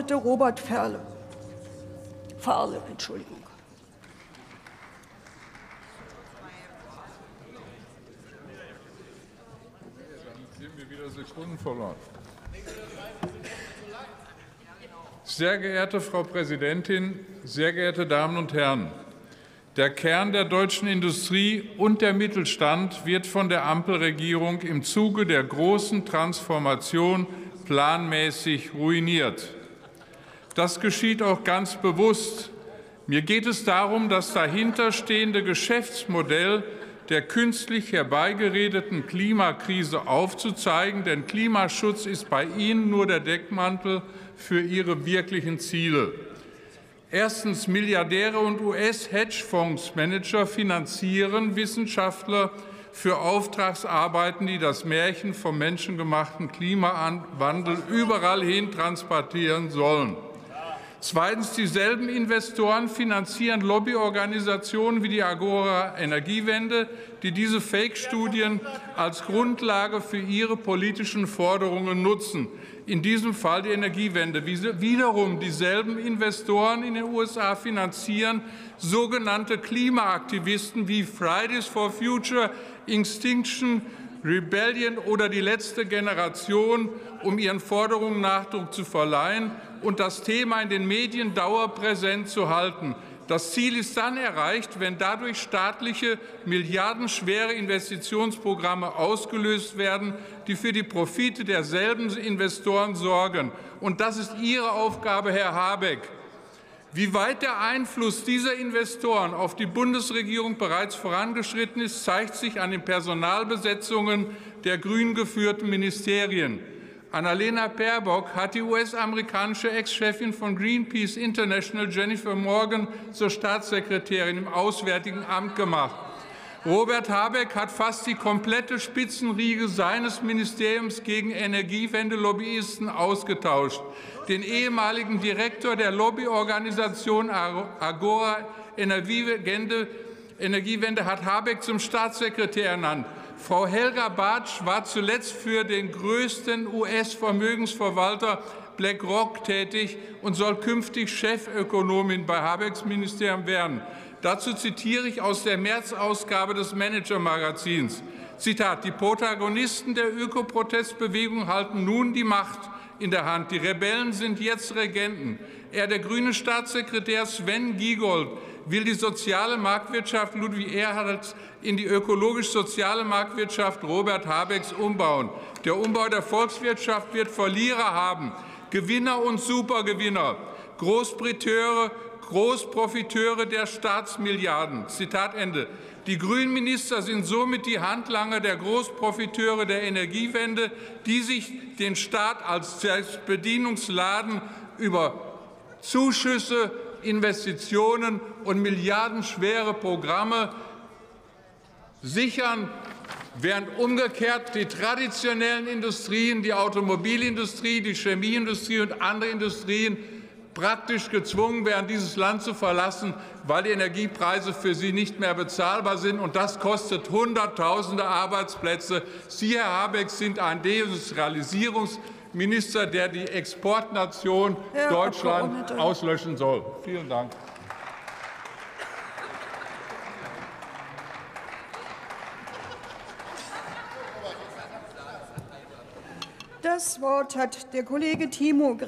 Abgeordnete Robert Ferle. Fahrle, Entschuldigung. Sekunden verloren. Sehr geehrte Frau Präsidentin, sehr geehrte Damen und Herren! Der Kern der deutschen Industrie und der Mittelstand wird von der Ampelregierung im Zuge der großen Transformation planmäßig ruiniert. Das geschieht auch ganz bewusst. Mir geht es darum, das dahinterstehende Geschäftsmodell der künstlich herbeigeredeten Klimakrise aufzuzeigen, denn Klimaschutz ist bei Ihnen nur der Deckmantel für Ihre wirklichen Ziele. Erstens Milliardäre und US-Hedgefondsmanager finanzieren Wissenschaftler für Auftragsarbeiten, die das Märchen vom menschengemachten Klimawandel überall hin transportieren sollen. Zweitens, dieselben Investoren finanzieren Lobbyorganisationen wie die Agora Energiewende, die diese Fake-Studien als Grundlage für ihre politischen Forderungen nutzen. In diesem Fall die Energiewende. Wiederum dieselben Investoren in den USA finanzieren sogenannte Klimaaktivisten wie Fridays for Future, Extinction Rebellion oder die letzte Generation, um ihren Forderungen Nachdruck zu verleihen und das Thema in den Medien dauerpräsent zu halten. Das Ziel ist dann erreicht, wenn dadurch staatliche milliardenschwere Investitionsprogramme ausgelöst werden, die für die Profite derselben Investoren sorgen. Und das ist Ihre Aufgabe, Herr Habeck. Wie weit der Einfluss dieser Investoren auf die Bundesregierung bereits vorangeschritten ist, zeigt sich an den Personalbesetzungen der grün geführten Ministerien. Annalena Baerbock hat die US-amerikanische Ex-Chefin von Greenpeace International Jennifer Morgan zur Staatssekretärin im Auswärtigen Amt gemacht. Robert Habeck hat fast die komplette Spitzenriege seines Ministeriums gegen Energiewende-Lobbyisten ausgetauscht. Den ehemaligen Direktor der Lobbyorganisation Agora Energiewende, Energiewende hat Habeck zum Staatssekretär ernannt. Frau Helga Bartsch war zuletzt für den größten US-Vermögensverwalter BlackRock tätig und soll künftig Chefökonomin bei Habecks Ministerium werden. Dazu zitiere ich aus der März-Ausgabe des Manager-Magazins. Zitat, die Protagonisten der Ökoprotestbewegung halten nun die Macht in der Hand. Die Rebellen sind jetzt Regenten. Er, der grüne Staatssekretär Sven Giegold, will die soziale Marktwirtschaft Ludwig Erhards in die ökologisch-soziale Marktwirtschaft Robert Habecks umbauen. Der Umbau der Volkswirtschaft wird Verlierer haben, Gewinner und Supergewinner, Großprofiteure, Großprofiteure der Staatsmilliarden. Zitat Ende. Die Grünenminister sind somit die Handlanger der Großprofiteure der Energiewende, die sich den Staat als Bedienungsladen über Zuschüsse, Investitionen und milliardenschwere Programme sichern, während umgekehrt die traditionellen Industrien, die Automobilindustrie, die Chemieindustrie und andere Industrien praktisch gezwungen werden, dieses Land zu verlassen, weil die Energiepreise für sie nicht mehr bezahlbar sind. Und das kostet Hunderttausende Arbeitsplätze. Sie, Herr Habeck, sind ein Deindustrialisierungsminister, der die Exportnation Herr Deutschland auslöschen soll. Vielen Dank. Das Wort hat der Kollege Timo